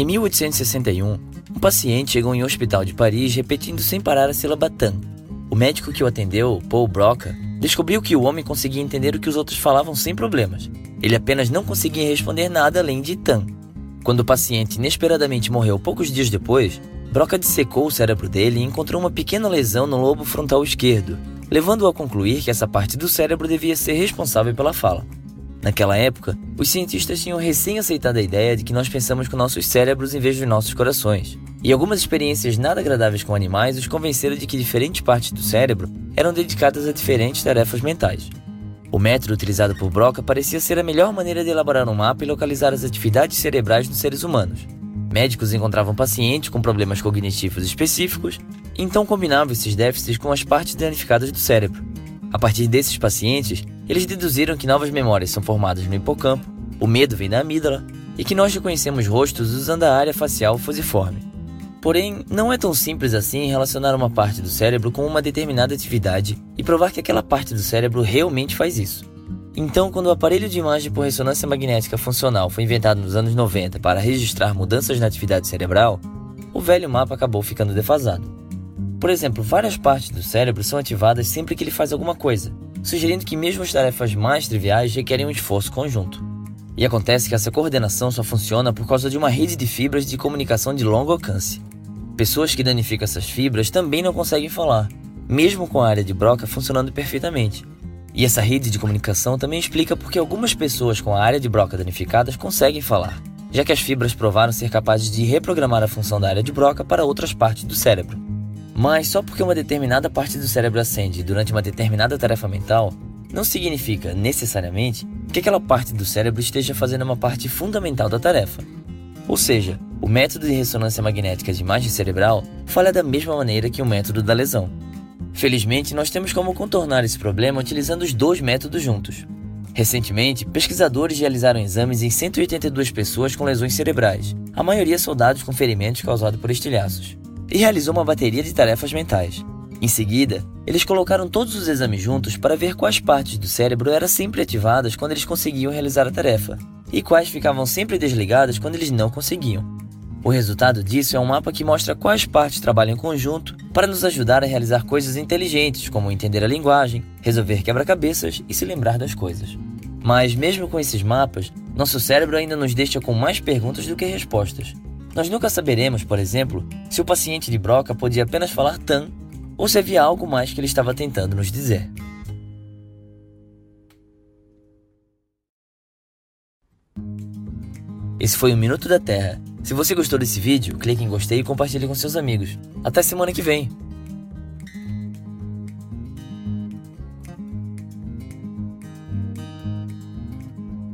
Em 1861, um paciente chegou em um hospital de Paris repetindo sem parar a sílaba tan. O médico que o atendeu, Paul Broca, descobriu que o homem conseguia entender o que os outros falavam sem problemas. Ele apenas não conseguia responder nada além de tan. Quando o paciente inesperadamente morreu poucos dias depois, Broca dissecou o cérebro dele e encontrou uma pequena lesão no lobo frontal esquerdo, levando-o a concluir que essa parte do cérebro devia ser responsável pela fala. Naquela época, os cientistas tinham recém aceitado a ideia de que nós pensamos com nossos cérebros em vez dos nossos corações. E algumas experiências nada agradáveis com animais os convenceram de que diferentes partes do cérebro eram dedicadas a diferentes tarefas mentais. O método utilizado por Broca parecia ser a melhor maneira de elaborar um mapa e localizar as atividades cerebrais nos seres humanos. Médicos encontravam pacientes com problemas cognitivos específicos então combinavam esses déficits com as partes danificadas do cérebro. A partir desses pacientes, eles deduziram que novas memórias são formadas no hipocampo, o medo vem da amígdala e que nós reconhecemos rostos usando a área facial fusiforme. Porém, não é tão simples assim relacionar uma parte do cérebro com uma determinada atividade e provar que aquela parte do cérebro realmente faz isso. Então, quando o aparelho de imagem por ressonância magnética funcional foi inventado nos anos 90 para registrar mudanças na atividade cerebral, o velho mapa acabou ficando defasado. Por exemplo, várias partes do cérebro são ativadas sempre que ele faz alguma coisa, sugerindo que mesmo as tarefas mais triviais requerem um esforço conjunto. E acontece que essa coordenação só funciona por causa de uma rede de fibras de comunicação de longo alcance. Pessoas que danificam essas fibras também não conseguem falar, mesmo com a área de Broca funcionando perfeitamente. E essa rede de comunicação também explica porque algumas pessoas com a área de Broca danificadas conseguem falar, já que as fibras provaram ser capazes de reprogramar a função da área de Broca para outras partes do cérebro. Mas só porque uma determinada parte do cérebro acende durante uma determinada tarefa mental, não significa, necessariamente, que aquela parte do cérebro esteja fazendo uma parte fundamental da tarefa. Ou seja, o método de ressonância magnética de imagem cerebral falha da mesma maneira que o método da lesão. Felizmente, nós temos como contornar esse problema utilizando os dois métodos juntos. Recentemente, pesquisadores realizaram exames em 182 pessoas com lesões cerebrais, a maioria soldados com ferimentos causados por estilhaços e realizou uma bateria de tarefas mentais. Em seguida, eles colocaram todos os exames juntos para ver quais partes do cérebro eram sempre ativadas quando eles conseguiam realizar a tarefa e quais ficavam sempre desligadas quando eles não conseguiam. O resultado disso é um mapa que mostra quais partes trabalham em conjunto para nos ajudar a realizar coisas inteligentes, como entender a linguagem, resolver quebra-cabeças e se lembrar das coisas. Mas, mesmo com esses mapas, nosso cérebro ainda nos deixa com mais perguntas do que respostas. Nós nunca saberemos, por exemplo, se o paciente de Broca podia apenas falar tan ou se havia algo mais que ele estava tentando nos dizer. Esse foi o Minuto da Terra. Se você gostou desse vídeo, clique em gostei e compartilhe com seus amigos. Até semana que vem!